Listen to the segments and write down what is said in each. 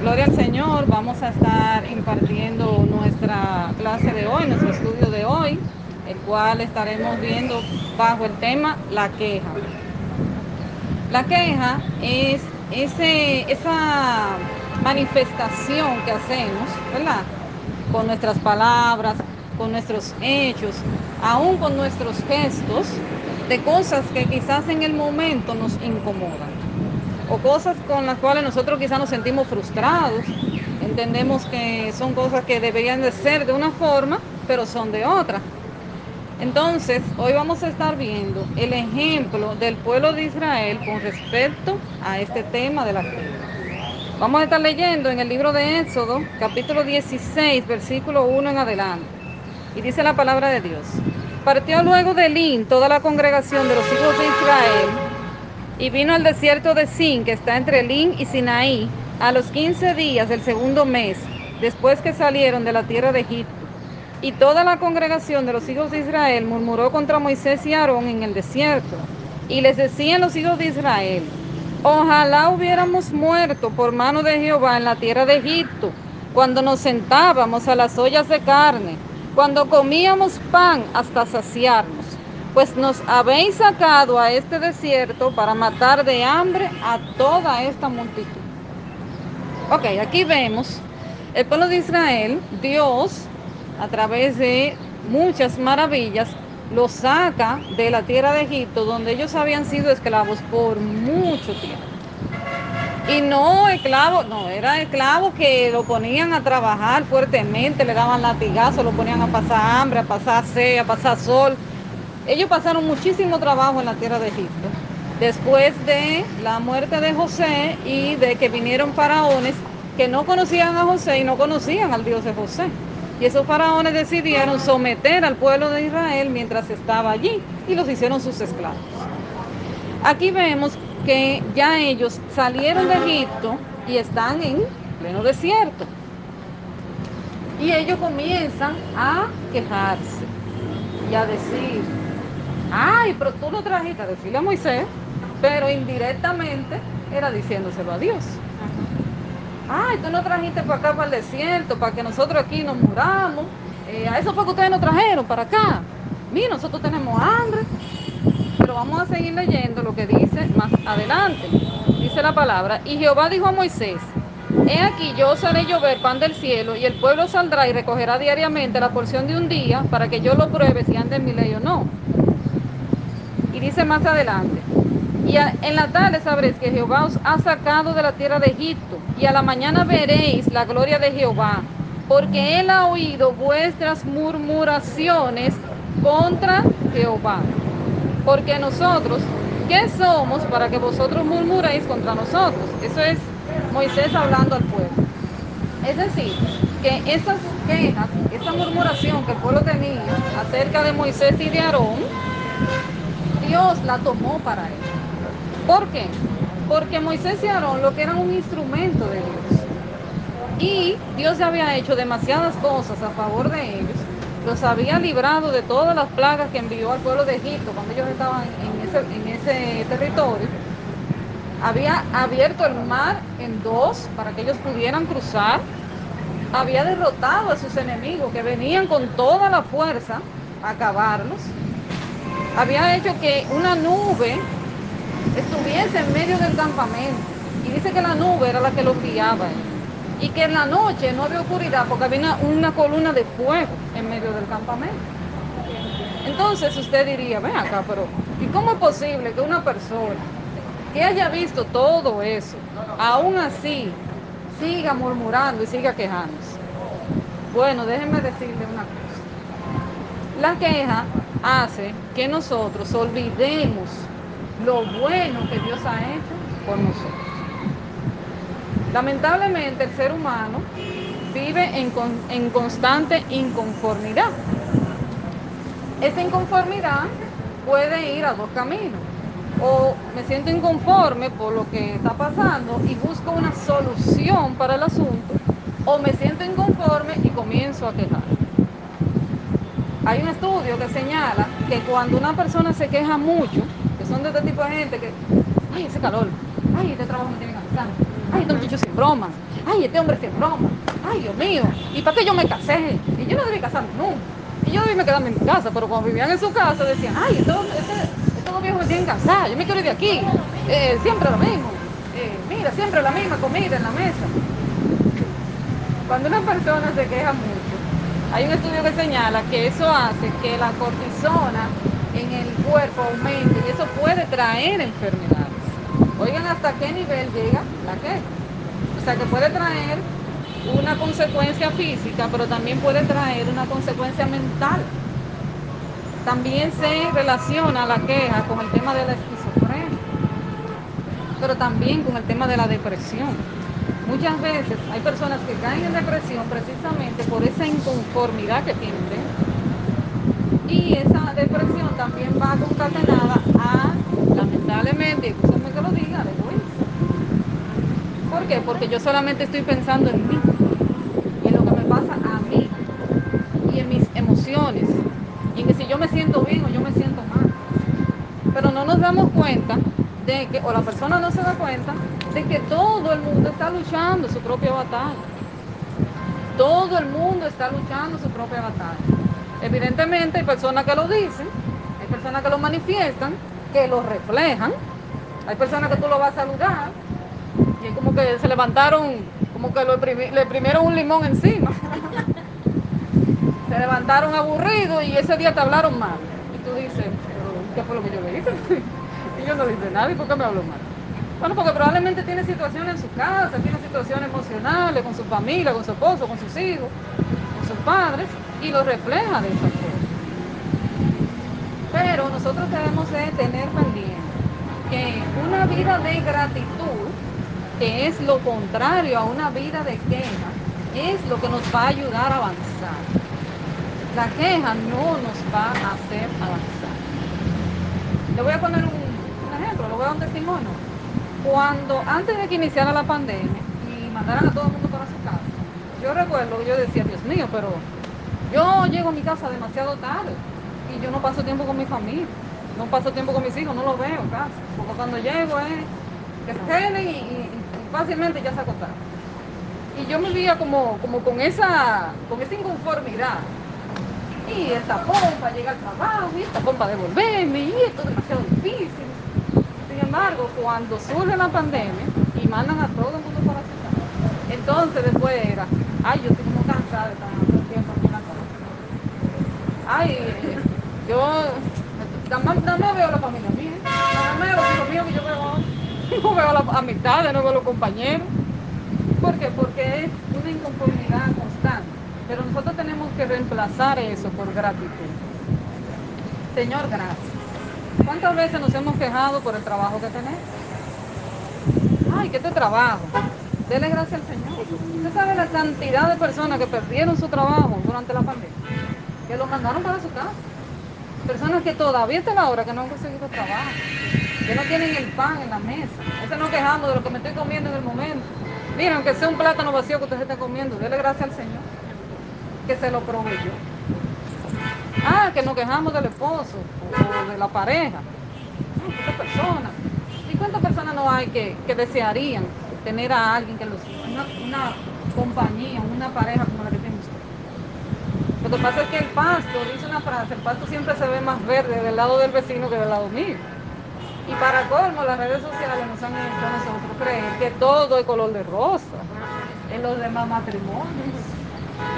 Gloria al Señor, vamos a estar impartiendo nuestra clase de hoy, nuestro estudio de hoy, el cual estaremos viendo bajo el tema la queja. La queja es ese, esa manifestación que hacemos, ¿verdad? Con nuestras palabras, con nuestros hechos, aún con nuestros gestos, de cosas que quizás en el momento nos incomodan o cosas con las cuales nosotros quizás nos sentimos frustrados. Entendemos que son cosas que deberían de ser de una forma, pero son de otra. Entonces, hoy vamos a estar viendo el ejemplo del pueblo de Israel con respecto a este tema de la fe. Vamos a estar leyendo en el libro de Éxodo, capítulo 16, versículo 1 en adelante. Y dice la palabra de Dios. Partió luego de Elín toda la congregación de los hijos de Israel y vino al desierto de Sin, que está entre Elín y Sinaí, a los quince días del segundo mes, después que salieron de la tierra de Egipto. Y toda la congregación de los hijos de Israel murmuró contra Moisés y Aarón en el desierto. Y les decían los hijos de Israel, ojalá hubiéramos muerto por mano de Jehová en la tierra de Egipto, cuando nos sentábamos a las ollas de carne, cuando comíamos pan hasta saciarnos pues nos habéis sacado a este desierto para matar de hambre a toda esta multitud. Ok, aquí vemos el pueblo de Israel, Dios, a través de muchas maravillas, los saca de la tierra de Egipto, donde ellos habían sido esclavos por mucho tiempo. Y no esclavos, no, era esclavos que lo ponían a trabajar fuertemente, le daban latigazos, lo ponían a pasar hambre, a pasar sed, a pasar sol, ellos pasaron muchísimo trabajo en la tierra de Egipto. Después de la muerte de José y de que vinieron faraones que no conocían a José y no conocían al Dios de José. Y esos faraones decidieron someter al pueblo de Israel mientras estaba allí y los hicieron sus esclavos. Aquí vemos que ya ellos salieron de Egipto y están en pleno desierto. Y ellos comienzan a quejarse y a decir, ay, pero tú lo trajiste a decirle a Moisés, pero indirectamente era diciéndoselo a Dios. Ay, tú no trajiste para acá, para el desierto, para que nosotros aquí nos muramos. Eh, a eso fue que ustedes nos trajeron para acá. Mira, nosotros tenemos hambre. Pero vamos a seguir leyendo lo que dice más adelante. Dice la palabra, y Jehová dijo a Moisés, He aquí yo os haré llover pan del cielo, y el pueblo saldrá y recogerá diariamente la porción de un día, para que yo lo pruebe si anda en mi ley o no. Y dice más adelante, y en la tarde sabréis que Jehová os ha sacado de la tierra de Egipto, y a la mañana veréis la gloria de Jehová, porque él ha oído vuestras murmuraciones contra Jehová. Porque nosotros, ¿qué somos para que vosotros murmuréis contra nosotros? Eso es Moisés hablando al pueblo. Es decir, que esas quejas, esa murmuración que el pueblo tenía acerca de Moisés y de Aarón, Dios la tomó para él. ¿Por qué? Porque Moisés y Aarón lo que eran un instrumento de Dios. Y Dios ya había hecho demasiadas cosas a favor de ellos. Los había librado de todas las plagas que envió al pueblo de Egipto cuando ellos estaban en ese, en ese territorio. Había abierto el mar en dos para que ellos pudieran cruzar. Había derrotado a sus enemigos que venían con toda la fuerza a acabarlos había hecho que una nube estuviese en medio del campamento. Y dice que la nube era la que los guiaba. Y que en la noche no había oscuridad porque había una, columna de fuego en medio del campamento. Entonces usted diría, ven acá, pero ¿y cómo es posible que una persona que haya visto todo eso, aún así, siga murmurando y siga quejándose? Bueno, déjenme decirle una cosa. La queja hace que nosotros olvidemos lo bueno que Dios ha hecho por nosotros. Lamentablemente el ser humano vive en, constante inconformidad. Esa inconformidad puede ir a dos caminos. O me siento inconforme por lo que está pasando y busco una solución para el asunto, o me siento inconforme y comienzo a quejar. Hay un estudio que señala que cuando una persona se queja mucho, que son de este tipo de gente que, ay, ese calor, ay, este trabajo me tiene cansado, ay, estos muchachos sin bromas, ay, este hombre se broma, ay, Dios mío, ¿y para qué yo me casé? Y yo no debí casarme nunca. Y yo debí quedarme en mi casa, pero cuando vivían en su casa decían, ay, estos, este, estos dos viejos me tienen casar, yo me quiero ir de aquí, eh, siempre lo mismo, eh, mira, siempre la misma comida en la mesa. Cuando una persona se queja mucho, hay un estudio que señala que eso hace que la cortisona en el cuerpo aumente y eso puede traer enfermedades. Oigan hasta qué nivel llega la queja. O sea que puede traer una consecuencia física, pero también puede traer una consecuencia mental. También se relaciona la queja con el tema de la esquizofrenia, pero también con el tema de la depresión. Muchas veces hay personas que caen en depresión precisamente por esa inconformidad que tienen Y esa depresión también va concatenada a, lamentablemente, y que lo diga, egoísmo. ¿Por qué? Porque yo solamente estoy pensando en mí y en mis emociones. Y en que si yo me siento bien o yo me siento mal. Pero no nos damos cuenta de que, o la persona no se da cuenta, que todo el mundo está luchando su propia batalla. Todo el mundo está luchando su propia batalla. Evidentemente hay personas que lo dicen, hay personas que lo manifiestan, que lo reflejan, hay personas que tú lo vas a saludar y es como que se levantaron, como que le imprimieron un limón encima. se levantaron aburridos y ese día te hablaron mal. Y tú dices, ¿qué fue lo que yo le dije? y yo no dije nada, ¿y por qué me habló mal? Bueno, porque probablemente tiene situaciones en su casa, tiene situaciones emocionales con su familia, con su esposo, con sus hijos, con sus padres, y lo refleja de esa forma. Pero nosotros debemos de tener pendiente que una vida de gratitud, que es lo contrario a una vida de queja, es lo que nos va a ayudar a avanzar. La queja no nos va a hacer avanzar. Le voy a poner un, ejemplo, le voy a dar un testimonio. Cuando antes de que iniciara la pandemia y mandaran a todo el mundo para su casa, yo recuerdo que yo decía, Dios mío, pero yo llego a mi casa demasiado tarde y yo no paso tiempo con mi familia, no paso tiempo con mis hijos, no los veo casi, porque cuando llego es que se queden y, fácilmente ya se acostaron. Y yo me veía como, como con, esa, con esa inconformidad y esta pompa llega al trabajo, y esta pompa devolverme, y esto es demasiado difícil. Embargo, cuando surge la pandemia y mandan a todo el mundo para su casa, entonces después era, ay, yo estoy como cansada de estar todo el tiempo aquí en la casa. Ay, yo nada más, veo a la familia mía, nada más veo a los míos que yo veo, no veo a amistades, no veo a los compañeros. ¿Por qué? Porque es una inconformidad constante. Pero nosotros tenemos que reemplazar eso por gratitud. Señor, gracias. ¿Cuántas veces nos hemos quejado por el trabajo que tenemos? Ay, ¿qué te trabajo? Dele gracias al Señor. Usted sabe la cantidad de personas que perdieron su trabajo durante la pandemia, que lo mandaron para su casa. Personas que todavía están ahora que no han conseguido trabajo, que no tienen el pan en la mesa. Ese no quejamos de lo que me estoy comiendo en el momento. Miren, aunque sea un plátano vacío que usted se esté comiendo, dele gracias al Señor que se lo proveyó. Ah, que nos quejamos del esposo o de la pareja. ¿Cuántas personas? ¿Y cuántas personas no hay que, desearían tener a alguien que los una, compañía, una pareja como la que tiene usted? Lo que pasa es que el pasto, dice una frase, el pasto siempre se ve más verde del lado del vecino que del lado mío. Y para colmo, las redes sociales nos han hecho nosotros creer que todo es color de rosa en los demás matrimonios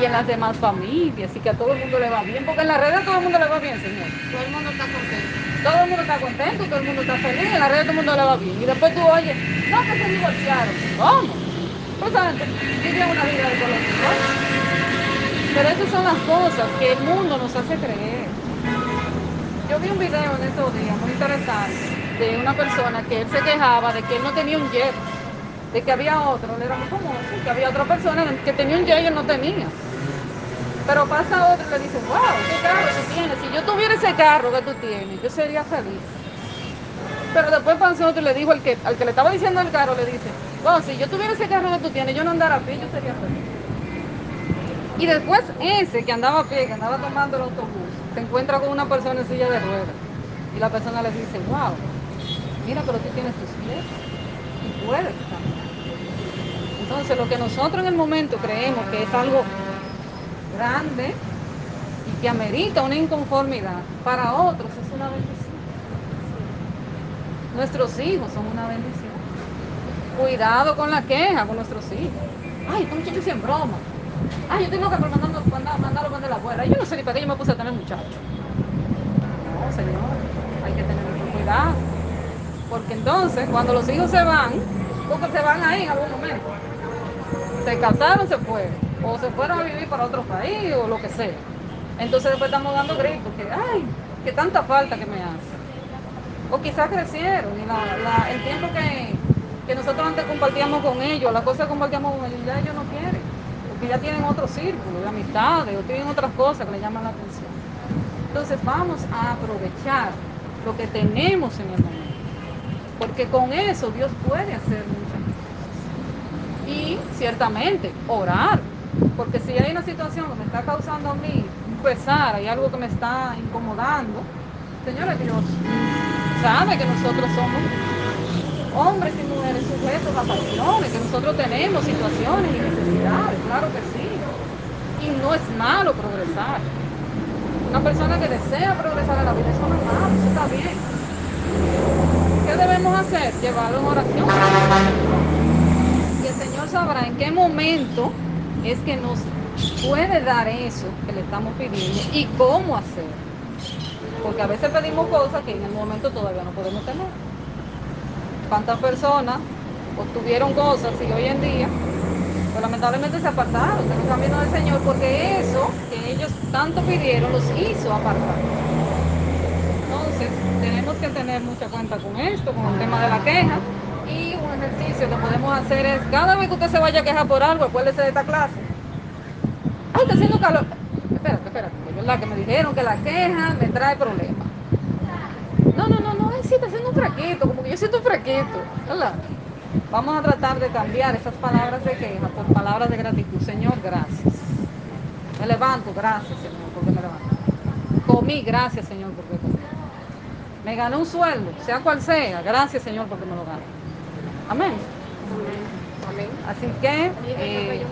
y en las demás familias y que a todo el mundo le va bien, porque en las redes a todo el mundo le va bien, señor. Todo el mundo está contento. Todo el mundo está contento, todo el mundo está feliz, en las redes todo el mundo le va bien. Y después tú oyes, no, que se divorciaron. ¿Cómo? Pues antes, vive una vida de color Pero esas son las cosas que el mundo nos hace creer. Yo vi un video en estos días muy interesante de una persona que él se quejaba de que él no tenía un jet de que había otro, él era muy famoso, que había otra persona que tenía un jet y él no tenía. Pero pasa otro y le dice, wow, qué carro tú tienes. Si yo tuviera ese carro que tú tienes, yo sería feliz. Pero después pasó otro y le dijo al que, al que le estaba diciendo el carro, le dice, wow, si yo tuviera ese carro que tú tienes, yo no andara a pie, yo sería feliz. Y después ese que andaba a pie, que andaba tomando el autobús, se encuentra con una persona en silla de ruedas. Y la persona le dice, wow, mira, pero tú tienes tus pies y puedes caminar. Entonces, lo que nosotros en el momento creemos que es algo grande y que amerita una inconformidad, para otros es una bendición. Nuestros hijos son una bendición. Cuidado con la queja con nuestros hijos. Ay, este muchacho sin broma. Ay, yo tengo que mandando, mandar, mandarlo de la abuela. Yo no sé ni para qué yo me puse a tener muchachos. No, señor, hay que tener mucho cuidado. Porque entonces, cuando los hijos se van, porque se van ahí en algún momento. Se casaron, se fueron. O se fueron a vivir para otro país o lo que sea. Entonces después estamos dando gritos que, ay, que tanta falta que me hace. O quizás crecieron y el tiempo que, que nosotros antes compartíamos con ellos, las cosas que compartíamos con ellos, ya ellos no quieren. Porque ya tienen otro círculo de amistades o tienen otras cosas que les llaman la atención. Entonces vamos a aprovechar lo que tenemos en el momento. Porque con eso Dios puede hacer. Y ciertamente orar. Porque si hay una situación que me está causando a mí un pesar, hay algo que me está incomodando, señores, Dios sabe que nosotros somos hombres y mujeres sujetos a pasiones, que nosotros tenemos situaciones y necesidades, claro que sí. Y no es malo progresar. Una persona que desea progresar en la vida, eso no es malo, eso está bien. ¿Qué debemos hacer? Llevarlo en oración. Sabrá en qué momento es que nos puede dar eso que le estamos pidiendo y cómo hacerlo. Porque a veces pedimos cosas que en el momento todavía no podemos tener. ¿Cuántas personas obtuvieron cosas y hoy en día pues lamentablemente se apartaron de los caminos del Señor porque eso que ellos tanto pidieron los hizo apartar. Entonces, tenemos que tener mucha cuenta con esto, con el tema de la queja. Ejercicio que podemos hacer es, cada vez que usted se vaya a quejar por algo, acuérdese de esta clase. Ay, está haciendo calor. Espérate, espérate, que me dijeron que la queja me trae problemas. No, no, no, no, sí, está haciendo un fraquito, como que yo siento un fraquito. Vamos a tratar de cambiar esas palabras de queja por palabras de gratitud. Señor, gracias. Me levanto, gracias, Señor, porque me levanto. Comí, gracias, Señor, porque comí. Me gané un sueldo, sea cual sea, gracias, Señor, porque me lo gané. Amén. Amén. Así que. Eh,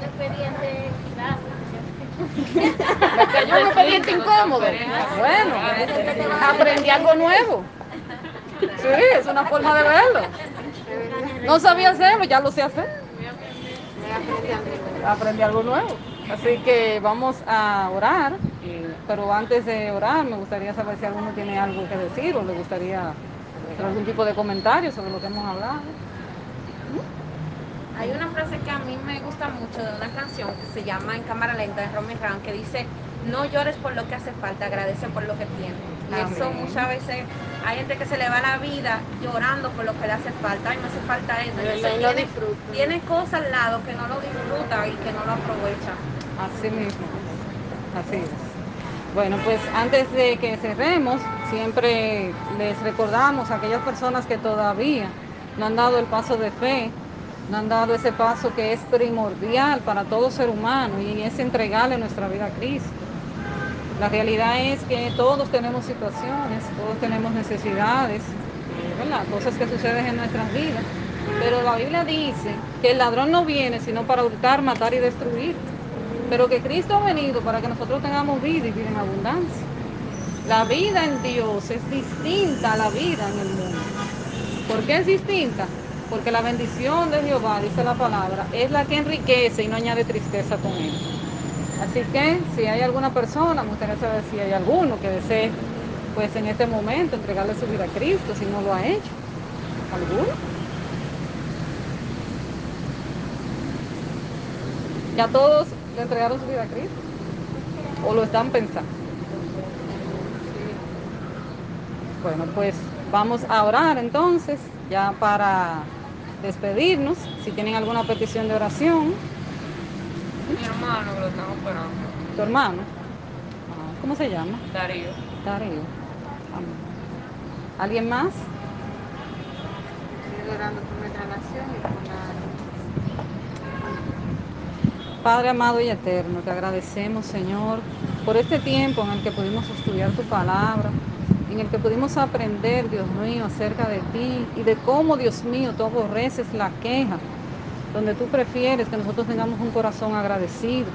me cayó un expediente incómodo. Bueno, aprendí algo nuevo. Sí, es una forma de verlo. No sabía hacerlo, ya lo sé hacer. Aprendí algo nuevo. Así que vamos a orar, pero antes de orar me gustaría saber si alguno tiene algo que decir o le gustaría hacer algún tipo de comentario sobre lo que hemos hablado. Hay una frase que a mí me gusta mucho de una canción que se llama En cámara lenta de Romy Ram que dice, no llores por lo que hace falta, agradece por lo que tienes. Y eso muchas veces hay gente que se le va la vida llorando por lo que le hace falta, ay me hace falta esto. Y no tiene, tiene cosas al lado que no lo disfruta y que no lo aprovecha. Así mismo, así es. Bueno, pues antes de que cerremos, siempre les recordamos a aquellas personas que todavía no han dado el paso de fe, no han dado ese paso que es primordial para todo ser humano y es entregarle nuestra vida a Cristo. La realidad es que todos tenemos situaciones, todos tenemos necesidades, cosas que suceden en nuestras vidas, pero la Biblia dice que el ladrón no viene sino para hurtar, matar y destruir, pero que Cristo ha venido para que nosotros tengamos vida y vida en abundancia. La vida en Dios es distinta a la vida en el mundo. ¿Por qué es distinta? Porque la bendición de Jehová, dice la palabra, es la que enriquece y no añade tristeza con él. Así que si hay alguna persona, me gustaría saber si hay alguno que desee, pues en este momento, entregarle su vida a Cristo, si no lo ha hecho. ¿Alguno? ¿Ya todos le entregaron su vida a Cristo? ¿O lo están pensando? Bueno, pues vamos a orar entonces, ya para despedirnos, si tienen alguna petición de oración. Mi hermano que lo estamos esperando. ¿Tu hermano? Ah, ¿Cómo se llama? Darío. Darío. ¿Alguien más? Estoy orando por nuestra nación y por la... Padre amado y eterno, te agradecemos, Señor, por este tiempo en el que pudimos estudiar tu palabra en el que pudimos aprender, Dios mío, acerca de ti y de cómo, Dios mío, tú aborreces la queja donde tú prefieres que nosotros tengamos un corazón agradecido.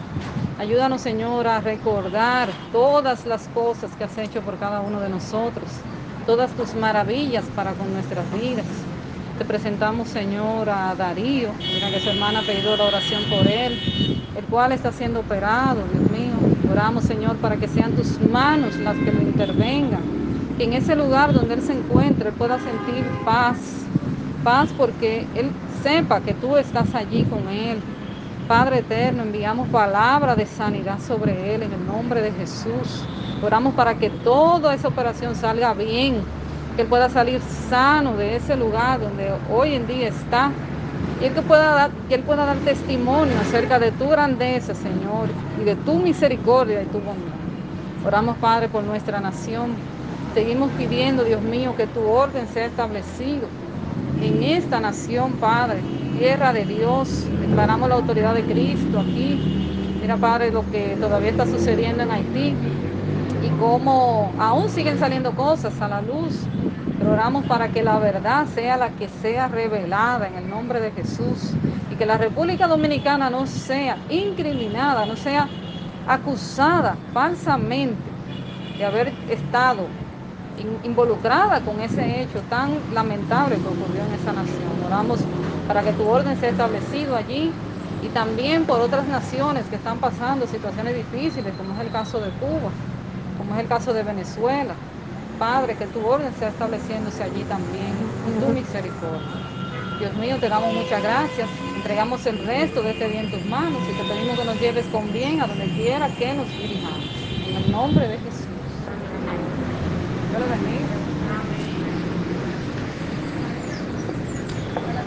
Ayúdanos, Señor, a recordar todas las cosas que has hecho por cada uno de nosotros, todas tus maravillas para con nuestras vidas. Te presentamos, Señor, a Darío, mira que su hermana ha pedido la oración por él, el cual está siendo operado, Dios mío. Oramos, Señor, para que sean tus manos las que lo intervengan, que en ese lugar donde él se encuentre pueda sentir paz, paz porque él sepa que tú estás allí con él. Padre eterno, enviamos palabra de sanidad sobre él en el nombre de Jesús. Oramos para que toda esa operación salga bien, que él pueda salir sano de ese lugar donde hoy en día está. Y que, pueda dar, que él pueda dar testimonio acerca de tu grandeza, Señor, y de tu misericordia y tu bondad. Oramos, Padre, por nuestra nación. Seguimos pidiendo, Dios mío, que tu orden sea establecido en esta nación, Padre, tierra de Dios. Declaramos la autoridad de Cristo aquí. Mira, Padre, lo que todavía está sucediendo en Haití y cómo aún siguen saliendo cosas a la luz. Pero oramos para que la verdad sea la que sea revelada en el nombre de Jesús y que la República Dominicana no sea incriminada, no sea acusada falsamente de haber estado involucrada con ese hecho tan lamentable que ocurrió en esa nación. Oramos para que tu orden sea establecido allí y también por otras naciones que están pasando situaciones difíciles, como es el caso de Cuba, como es el caso de Venezuela. Padre, que tu orden sea estableciéndose allí también, en tu misericordia. Dios mío, te damos muchas gracias. Entregamos el resto de este día en tus manos y te pedimos que nos lleves con bien a donde quiera que nos dirijamos. En el nombre de Jesús. Dios lo bendiga.